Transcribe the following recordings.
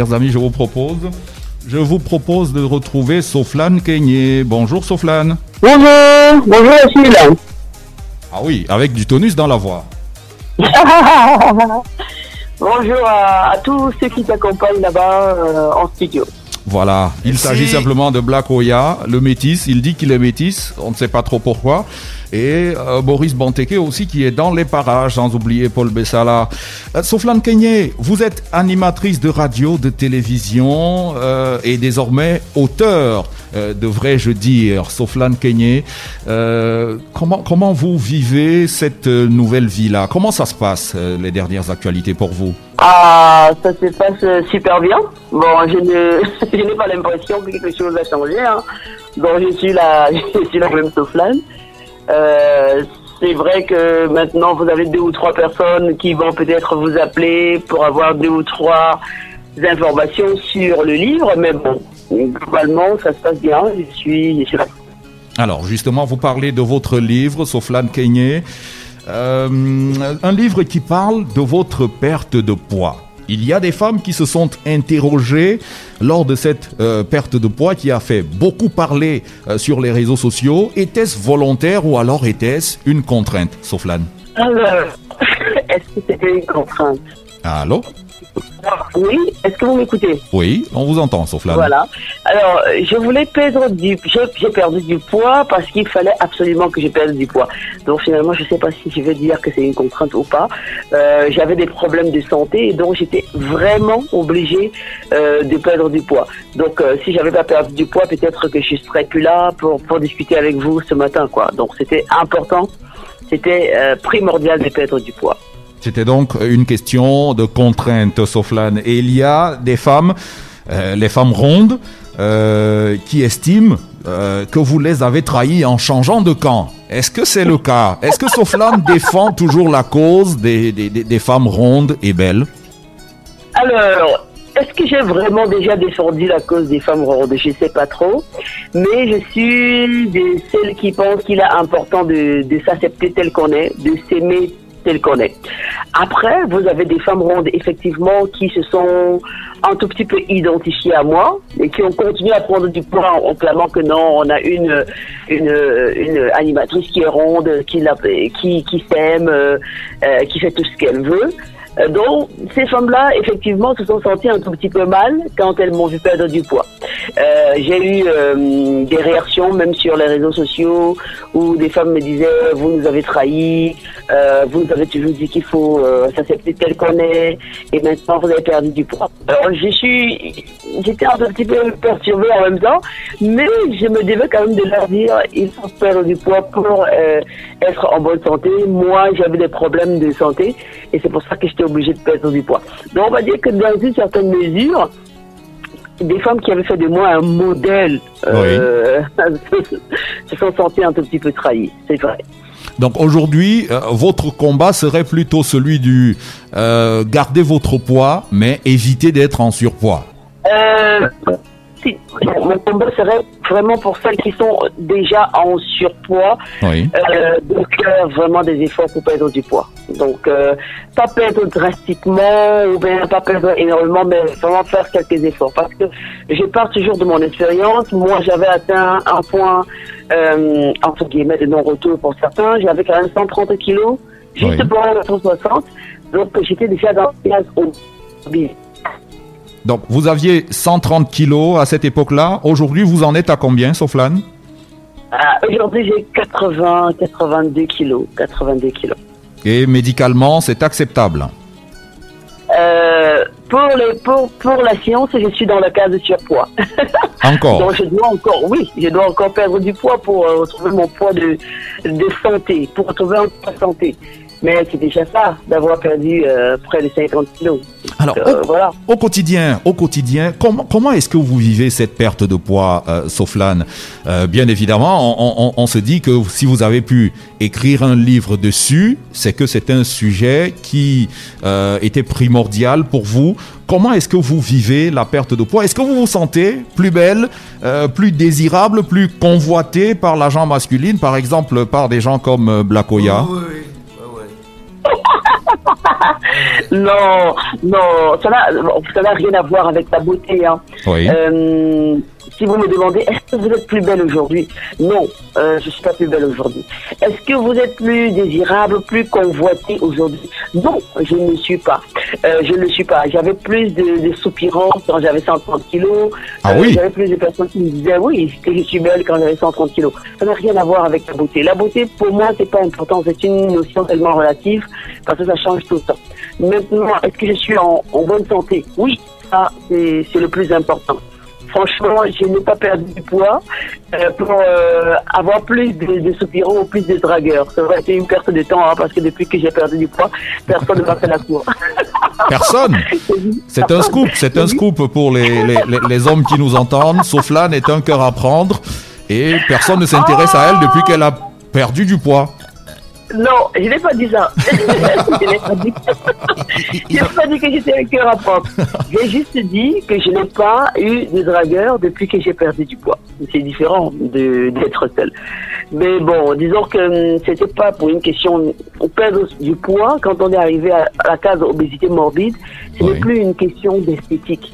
chers amis, je vous propose, je vous propose de retrouver Soflane Kenyé. Bonjour Soflane. Bonjour, bonjour Achille. Ah oui, avec du tonus dans la voix. bonjour à, à tous ceux qui t'accompagnent là-bas euh, en studio. Voilà, il s'agit simplement de Black Oya, le métis. Il dit qu'il est métis, on ne sait pas trop pourquoi. Et euh, Boris Banteke aussi qui est dans les parages, sans oublier Paul Bessala. Euh, Soflan vous êtes animatrice de radio, de télévision euh, et désormais auteur, euh, devrais-je dire. Soflan Kenyé, comment, comment vous vivez cette nouvelle vie-là? Comment ça se passe, les dernières actualités pour vous? Ah, ça se passe super bien. Bon, je n'ai pas l'impression que quelque chose a changé. Hein. Donc, je suis la, je suis la même Soflane. Euh, c'est vrai que maintenant, vous avez deux ou trois personnes qui vont peut-être vous appeler pour avoir deux ou trois informations sur le livre. Mais bon, globalement, ça se passe bien. Je suis, là. Alors justement, vous parlez de votre livre, Soflan Kenyé, Euh, un livre qui parle de votre perte de poids. Il y a des femmes qui se sont interrogées lors de cette euh, perte de poids qui a fait beaucoup parler euh, sur les réseaux sociaux. Était-ce volontaire ou alors était-ce une contrainte, Soflan Alors, est-ce que c'était une contrainte? Allô Oui, est-ce que vous m'écoutez Oui, on vous entend, Soflan. Voilà. Alors, je voulais perdre du... J'ai perdu du poids parce qu'il fallait absolument que je perde du poids. Donc finalement, je ne sais pas si je vais dire que c'est une contrainte ou pas. Euh, J'avais des problèmes de santé et donc j'étais vraiment obligée euh, de perdre du poids. Donc euh, si j'avais pas perdu du poids, peut-être que je serais plus là pour, pour discuter avec vous ce matin. quoi. Donc c'était important, c'était euh, primordial de perdre du poids. C'était donc une question de contrainte, Soflan. Et il y a des femmes, euh, les femmes rondes, euh, qui estiment euh, que vous les avez trahies en changeant de camp. Est-ce que c'est le cas? Est-ce que Soflan défend toujours la cause des, des, des- des femmes rondes et belles? Alors, est-ce que j'ai vraiment déjà défendu la cause des femmes rondes? Je ne sais pas trop. Mais je suis de celles qui pensent qu'il est important de, de s'accepter tel qu'on est, de s'aimer est. Après, vous avez des femmes rondes, effectivement, qui se sont un tout petit peu identifiées à moi et qui ont continué à prendre du poids en, clamant que non, on a une, une, animatrice qui est ronde, qui, qui, qui s'aime, euh, euh, qui fait tout ce qu'elle veut. Euh, Donc, ces femmes-là, effectivement, se sont senties un tout petit peu mal quand elles m'ont vu perdre du poids. Euh, J'ai eu euh, des réactions, même sur les réseaux sociaux, où des femmes me disaient « Vous nous avez trahis, euh, vous nous avez toujours dit qu'il faut s'accepter tel qu'on est, et maintenant vous avez perdu du poids. » Alors, je suis... J'étais un petit peu perturbée en même temps, mais je me devais quand même de leur dire « Il faut perdre du poids pour être en bonne santé. » Moi, j'avais des problèmes de santé, et c'est pour ça que j'étais obligée de perdre du poids. Donc, on va dire que dans une certaine mesure, des femmes qui avaient fait de moi un modèle euh, se sont senties un tout petit peu trahies, c'est vrai. Donc aujourd'hui, euh, votre combat serait plutôt celui du euh, garder votre poids, mais éviter d'être en surpoids. Euh, mon combat serait vraiment pour celles qui sont déjà en surpoids, Oui. euh, de faire vraiment des efforts pour perdre du poids. Donc, euh, pas perdre drastiquement ou bien pas perdre énormément, mais vraiment faire quelques efforts. Parce que je pars toujours de mon expérience. Moi, j'avais atteint un point, euh, entre guillemets, de non-retour pour certains. J'avais quand même 130 kilos, juste Oui. pour un 160. Donc, j'étais déjà dans le gaz au Donc vous aviez 130 kilos à cette époque-là. Aujourd'hui, vous en êtes à combien, Soflan? Ah, Aujourd'hui, j'ai 80, 82 kilos. 82 kilos. Et médicalement, c'est acceptable? Euh, pour, pour, pour la science, je suis dans le cas de surpoids. Encore? Donc je dois encore, oui, je dois encore perdre du poids pour euh, retrouver mon poids de, de santé, pour retrouver un poids de santé. Mais c'est déjà ça, d'avoir perdu euh, près de 50 kilos. Alors, Euh, au, voilà. au quotidien, au quotidien, comment, comment est-ce que vous vivez cette perte de poids, euh, Soflan Euh, Bien évidemment, on, on- on se dit que si vous avez pu écrire un livre dessus, c'est que c'est un sujet qui euh, était primordial pour vous. Comment est-ce que vous vivez la perte de poids? Est-ce que vous vous sentez plus belle, euh, plus désirable, plus convoitée par la gente masculine, par exemple par des gens comme euh, Black Oya? Oui, oui, oui, ouais, ouais. non, non, ça n'a rien à voir avec ta beauté. Hein. Oui. Euh, si vous me demandez, est-ce que vous êtes plus belle aujourd'hui? Non, euh, je ne suis pas plus belle aujourd'hui. Est-ce que vous êtes plus désirable, plus convoitée aujourd'hui? Non, je ne le suis pas. Euh, je ne suis pas. J'avais plus de, de soupirants quand j'avais 130 kilos. Ah oui? J'avais plus de personnes qui me disaient, oui, que je suis belle quand j'avais 130 kilos. Ça n'a rien à voir avec la beauté. La beauté, pour moi, c'est pas important. C'est une notion tellement relative parce que ça change tout le temps. Maintenant, est-ce que je suis en, en bonne santé? Oui, ça, c'est le plus important. Franchement, je n'ai pas perdu du poids euh, pour euh, avoir plus de, de soupirants ou plus de dragueurs. Ça aurait été une perte de temps hein, parce que depuis que j'ai perdu du poids, personne ne m'a fait la cour. Personne. C'est un scoop, c'est un scoop pour les, les, les- les hommes qui nous entendent. Soflan est un cœur à prendre et personne ne s'intéresse à elle depuis qu'elle a perdu du poids. Non, je n'ai pas dit ça. je n'ai pas dit, je n'ai pas dit que j'étais un cœur à prendre. J'ai juste dit que je n'ai pas eu de dragueur depuis que j'ai perdu du poids. C'est différent de- d'être seul. Mais bon, disons que hum, c'était pas pour une question on perd du poids quand on est arrivé à, la case obésité morbide. Ce Oui. n'est plus une question d'esthétique.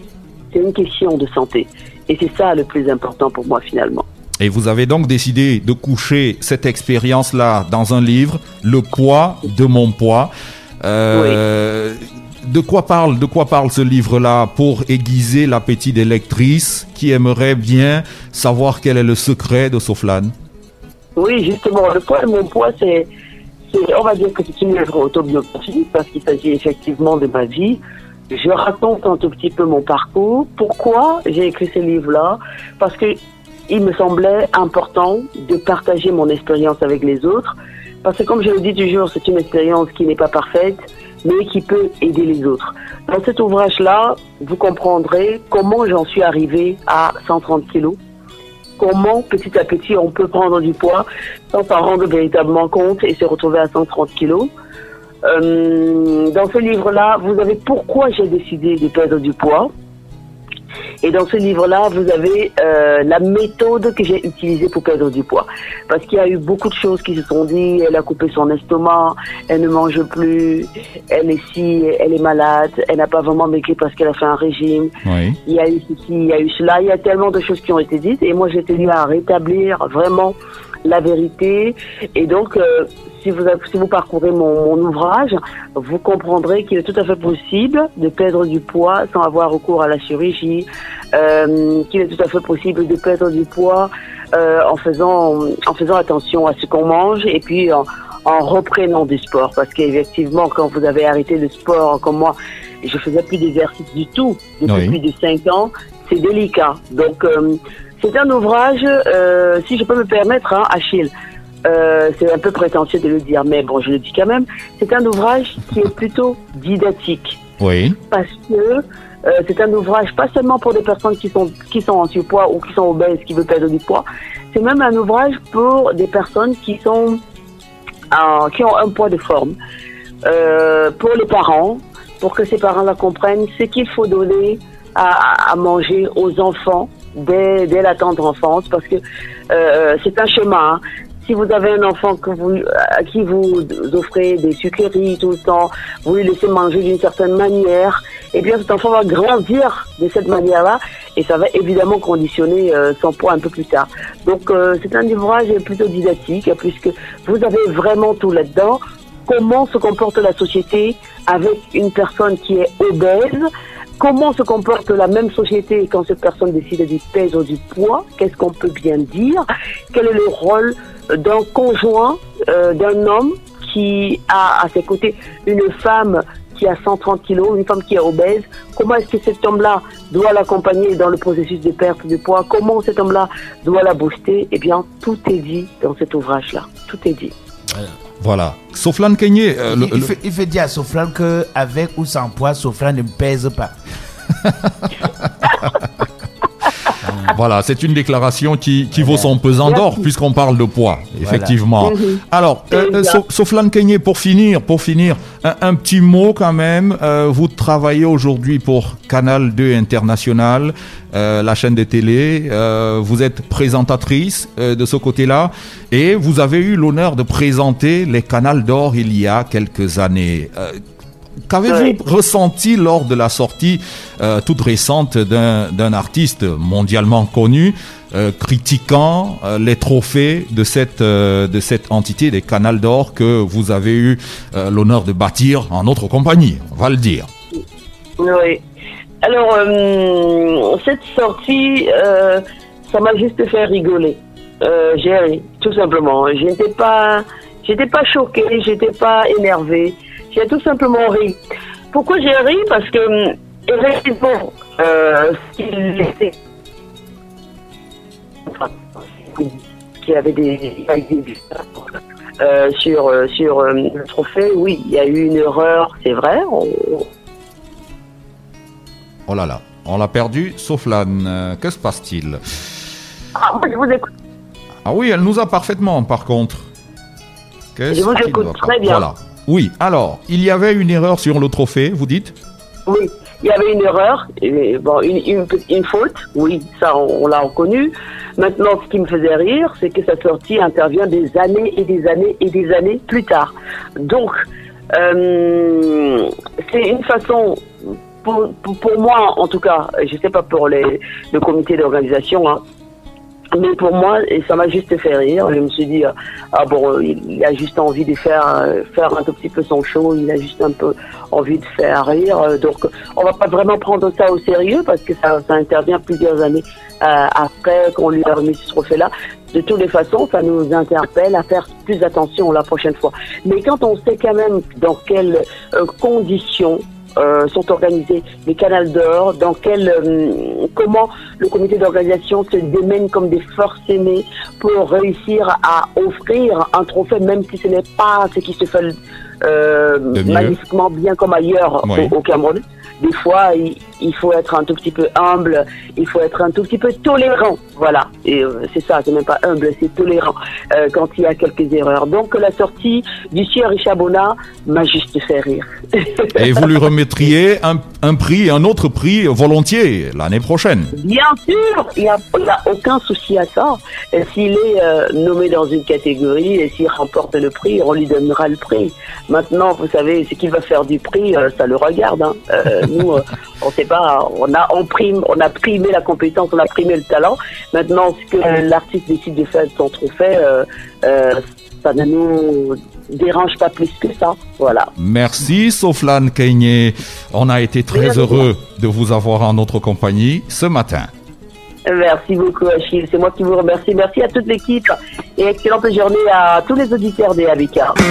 C'est une question de santé. Et c'est ça le plus important pour moi finalement. Et vous avez donc décidé de coucher cette expérience-là dans un livre, Le poids de mon poids. Euh, De quoi parle, de quoi parle ce livre-là pour aiguiser l'appétit des lectrices qui aimeraient bien savoir quel est le secret de Soflan Oui, justement, le poids de mon poids, c'est, on va dire que c'est une œuvre autobiographique parce qu'il s'agit effectivement de ma vie. Je raconte un tout petit peu mon parcours. Pourquoi j'ai écrit ce livre-là? Parce que il me semblait important de partager mon expérience avec les autres. Parce que comme je le dis toujours, c'est une expérience qui n'est pas parfaite, mais qui peut aider les autres. Dans cet ouvrage-là, vous comprendrez comment j'en suis arrivée à 130 kilos comment petit à petit on peut prendre du poids sans s'en rendre véritablement compte et se retrouver à 130 kilos. Euh, dans ce livre-là, vous avez pourquoi j'ai décidé de perdre du poids. Et dans ce livre-là, vous avez euh, la méthode que j'ai utilisée pour perdre du poids. Parce qu'il y a eu beaucoup de choses qui se sont dit. Elle a coupé son estomac, elle ne mange plus, elle est si, elle est malade, elle n'a pas vraiment maigri parce qu'elle a fait un régime Oui. il y a eu ceci, il y a eu cela, il y a tellement de choses qui ont été dites et moi j'ai tenu à rétablir vraiment la vérité. Et donc euh, si vous si vous parcourez mon, mon ouvrage, vous comprendrez qu'il est tout à fait possible de perdre du poids sans avoir recours à la chirurgie, euh, qu'il est tout à fait possible de perdre du poids euh, en faisant en faisant attention à ce qu'on mange et puis en, en reprenant du sport. Parce qu'effectivement quand vous avez arrêté le sport comme moi je faisais plus d'exercice du tout depuis Oui. plus de cinq ans c'est délicat. Donc c'est un ouvrage euh, si je peux me permettre hein, Achille. Euh, c'est un peu prétentieux de le dire mais bon je le dis quand même. C'est un ouvrage qui est plutôt didactique. Oui. parce que euh, c'est un ouvrage pas seulement pour des personnes qui sont qui sont en surpoids ou qui sont obèses qui veulent perdre du poids. C'est même un ouvrage pour des personnes qui sont euh, qui ont un poids de forme. Pour les parents pour que ces parents la comprennent ce qu'il faut donner à, à manger aux enfants dès, dès la tendre enfance parce que euh, c'est un chemin hein. si vous avez un enfant que vous, à qui vous offrez des sucreries tout le temps, vous lui laissez manger d'une certaine manière, eh bien cet enfant va grandir de cette manière-là et ça va évidemment conditionner euh, son poids un peu plus tard. Donc euh, c'est un ouvrage plutôt didactique puisque vous avez vraiment tout là-dedans. Comment se comporte la société avec une personne qui est obèse Comment se comporte la même société quand cette personne décide de perdre du poids? Qu'est-ce qu'on peut bien dire? Quel est le rôle d'un conjoint, euh, d'un homme qui a à ses côtés une femme qui a 130 kilos, une femme qui est obèse? Comment est-ce que cet homme-là doit l'accompagner dans le processus de perte de poids? Comment cet homme-là doit la booster? Eh bien, tout est dit dans cet ouvrage-là. Tout est dit. Soflan Kenyé, euh, il, il le- dire à Sofran que avec ou sans poids, Sofran ne pèse pas. Voilà, c'est une déclaration qui, qui vaut son pesant d'or puisqu'on parle de poids, effectivement. Mhm. Alors, euh, euh, Soflan Kenyé, pour finir, pour finir, un, un petit mot quand même. Euh, vous travaillez aujourd'hui pour Canal 2 International, euh, la chaîne de télé. Euh, vous êtes présentatrice euh, de ce côté-là et vous avez eu l'honneur de présenter les Canals d'Or il y a quelques années. Qu'avez-vous ressenti lors de la sortie euh, toute récente d'un artiste mondialement connu euh, critiquant euh, les trophées de cette de cette entité des Canals d'Or que vous avez eu l'honneur de bâtir en notre compagnie, on va le dire? Oui. Alors, cette sortie, ça m'a juste fait rigoler. J'ai ri, tout simplement. J'étais pas, j'étais pas choquée, j'étais pas énervée. J'ai tout simplement ri. Pourquoi j'ai ri? Parce que, hum, effectivement, euh, ce qu'il laissait, enfin, qu'il avait des, euh, sur euh, sur euh, le trophée, oui, il y a eu une erreur, c'est vrai. On- Oh là là, on l'a perdu, sauf l'âne. Euh, que se passe-t-il? Ah, moi, je vous écoute. Ah oui, elle nous a parfaitement, par contre. Je vous écoute très bien. Voilà. Oui, alors, il y avait une erreur sur le trophée, vous dites Oui, il y avait une erreur, une, faute, oui, ça on, l'a reconnu. Maintenant, ce qui me faisait rire, c'est que sa sortie intervient des années et des années et des années plus tard. Donc, euh, c'est une façon, pour, moi en tout cas, je sais pas pour les, le comité d'organisation, hein, mais pour moi, et ça m'a juste fait rire. Je me suis dit, euh, ah bon, il, a juste envie de faire, euh, faire un tout petit peu son show, il a juste un peu envie de faire rire. euh, Donc, on va pas vraiment prendre ça au sérieux parce que ça, intervient plusieurs années euh, après qu'on lui a remis ce trophée-là. De toutes les façons, ça nous interpelle à faire plus attention la prochaine fois. Mais quand on sait quand même dans quelles conditions euh, sont organisés les canals d'or, dans quel, euh, comment le comité d'organisation se démène comme des forces aimées pour réussir à offrir un trophée, même si ce n'est pas ce qui se fait euh, magnifiquement bien comme ailleurs Oui. au, au Cameroun. Des fois, il, il faut être un tout petit peu humble, il faut être un tout petit peu tolérant. Voilà, et euh, c'est ça, c'est même pas humble, c'est tolérant euh, quand il y a quelques erreurs. Donc la sortie du sieur Richard Bona m'a juste fait rire. Et vous lui remettriez un, un prix, un autre prix volontiers l'année prochaine. Bien sûr, il n'y a, aucun souci à ça. S'il est euh, nommé dans une catégorie et s'il remporte le prix, on lui donnera le prix. Maintenant, vous savez, ce qu'il va faire du prix, ça le regarde. hein. Nous, on sait on a, on, prime, on a primé la compétence, on a primé le talent. Maintenant, ce que l'artiste décide de faire de son trophée, euh, euh, ça ne nous dérange pas plus que ça. Voilà. Merci Soflane Keigné. On a été très Merci. heureux de vous avoir en notre compagnie ce matin. Merci beaucoup Achille, c'est moi qui vous remercie. Merci à toute l'équipe et excellente journée à tous les auditeurs des Habitats.